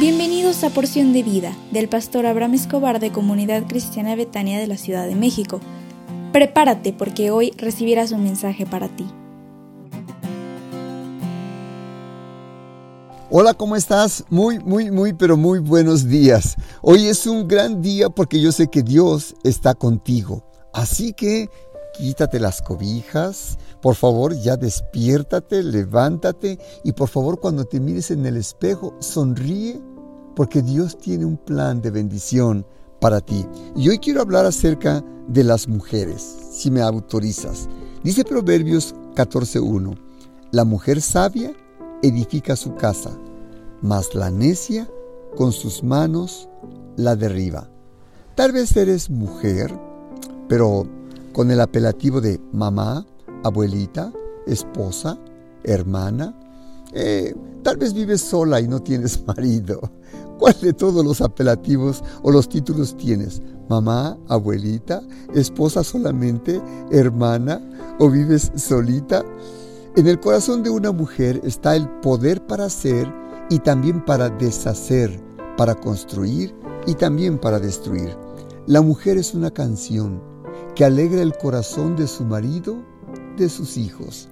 Bienvenidos a Porción de Vida del pastor Abraham Escobar de Comunidad Cristiana Betania de la Ciudad de México. Prepárate porque hoy recibirás un mensaje para ti. Hola, ¿cómo estás? Muy, muy, muy, pero muy buenos días. Hoy es un gran día porque yo sé que Dios está contigo. Así que quítate las cobijas, por favor ya despiértate, levántate y por favor cuando te mires en el espejo sonríe porque Dios tiene un plan de bendición para ti. Y hoy quiero hablar acerca de las mujeres, si me autorizas. Dice Proverbios 14.1, la mujer sabia edifica su casa, mas la necia con sus manos la derriba. Tal vez eres mujer, pero con el apelativo de mamá, abuelita, esposa, hermana. Eh, tal vez vives sola y no tienes marido. ¿Cuál de todos los apelativos o los títulos tienes? ¿Mamá, abuelita, esposa solamente, hermana o vives solita? En el corazón de una mujer está el poder para hacer y también para deshacer, para construir y también para destruir. La mujer es una canción que alegra el corazón de su marido, de sus hijos.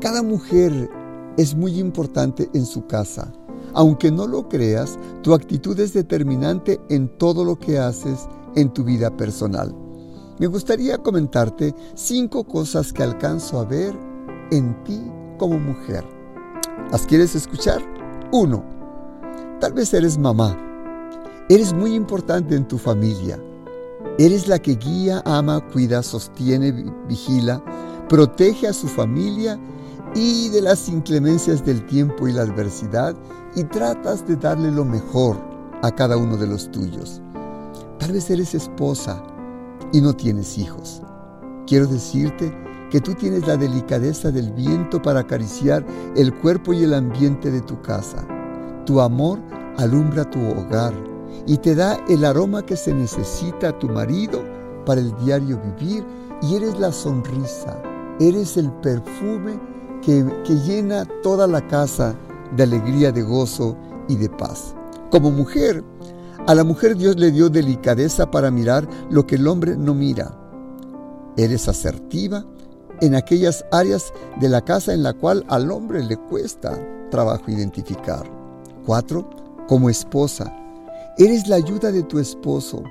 Cada mujer es muy importante en su casa aunque no lo creas, tu actitud es determinante en todo lo que haces en tu vida personal. Me gustaría comentarte cinco cosas que alcanzo a ver en ti como mujer. ¿Las quieres escuchar? Uno, tal vez eres mamá. Eres muy importante en tu familia. Eres la que guía, ama, cuida, sostiene, vigila, protege a su familia y de las inclemencias del tiempo y la adversidad y tratas de darle lo mejor a cada uno de los tuyos. Tal vez eres esposa y no tienes hijos. Quiero decirte que tú tienes la delicadeza del viento para acariciar el cuerpo y el ambiente de tu casa. Tu amor alumbra tu hogar y te da el aroma que se necesita a tu marido para el diario vivir y eres la sonrisa, eres el perfume que, llena toda la casa de alegría, de gozo y de paz. Como mujer, a la mujer Dios le dio delicadeza para mirar lo que el hombre no mira. Eres asertiva en aquellas áreas de la casa en la cual al hombre le cuesta trabajo identificar. 4. Como esposa, eres la ayuda de tu esposo.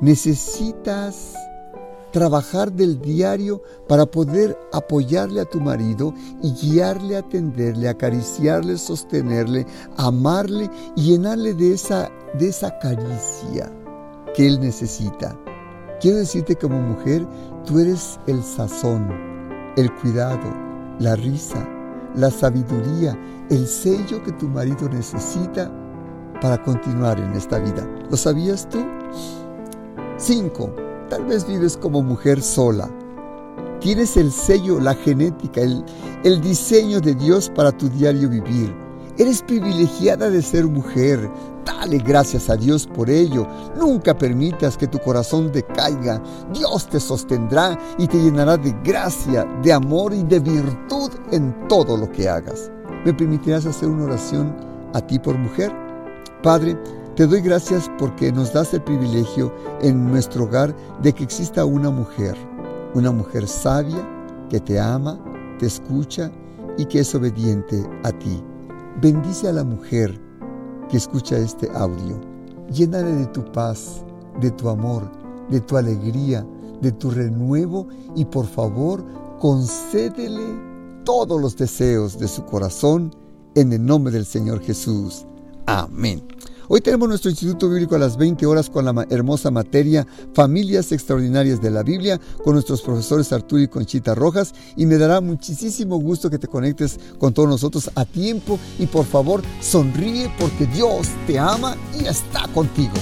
Necesitas trabajar del diario para poder apoyarle a tu marido y guiarle, atenderle, acariciarle, sostenerle, amarle y llenarle de esa, de esa caricia que él necesita. Quiero decirte como mujer, tú eres el sazón, el cuidado, la risa, la sabiduría, el sello que tu marido necesita para continuar en esta vida. ¿Lo sabías tú? 5. Tal vez vives como mujer sola. Tienes el sello, la genética, el, diseño de Dios para tu diario vivir. Eres privilegiada de ser mujer. Dale gracias a Dios por ello. Nunca permitas que tu corazón decaiga. Dios te sostendrá y te llenará de gracia, de amor y de virtud en todo lo que hagas. ¿Me permitirás hacer una oración a ti por mujer? Padre, te doy gracias porque nos das el privilegio en nuestro hogar de que exista una mujer, una mujer sabia que te ama, te escucha y que es obediente a ti. Bendice a la mujer que escucha este audio. Llénale de tu paz, de tu amor, de tu alegría, de tu renuevo y por favor concédele todos los deseos de su corazón en el nombre del Señor Jesús. Amén. Hoy tenemos nuestro Instituto Bíblico a las 20 horas con la hermosa materia Familias Extraordinarias de la Biblia con nuestros profesores Arturo y Conchita Rojas y me dará muchísimo gusto que te conectes con todos nosotros a tiempo y por favor sonríe porque Dios te ama y está contigo.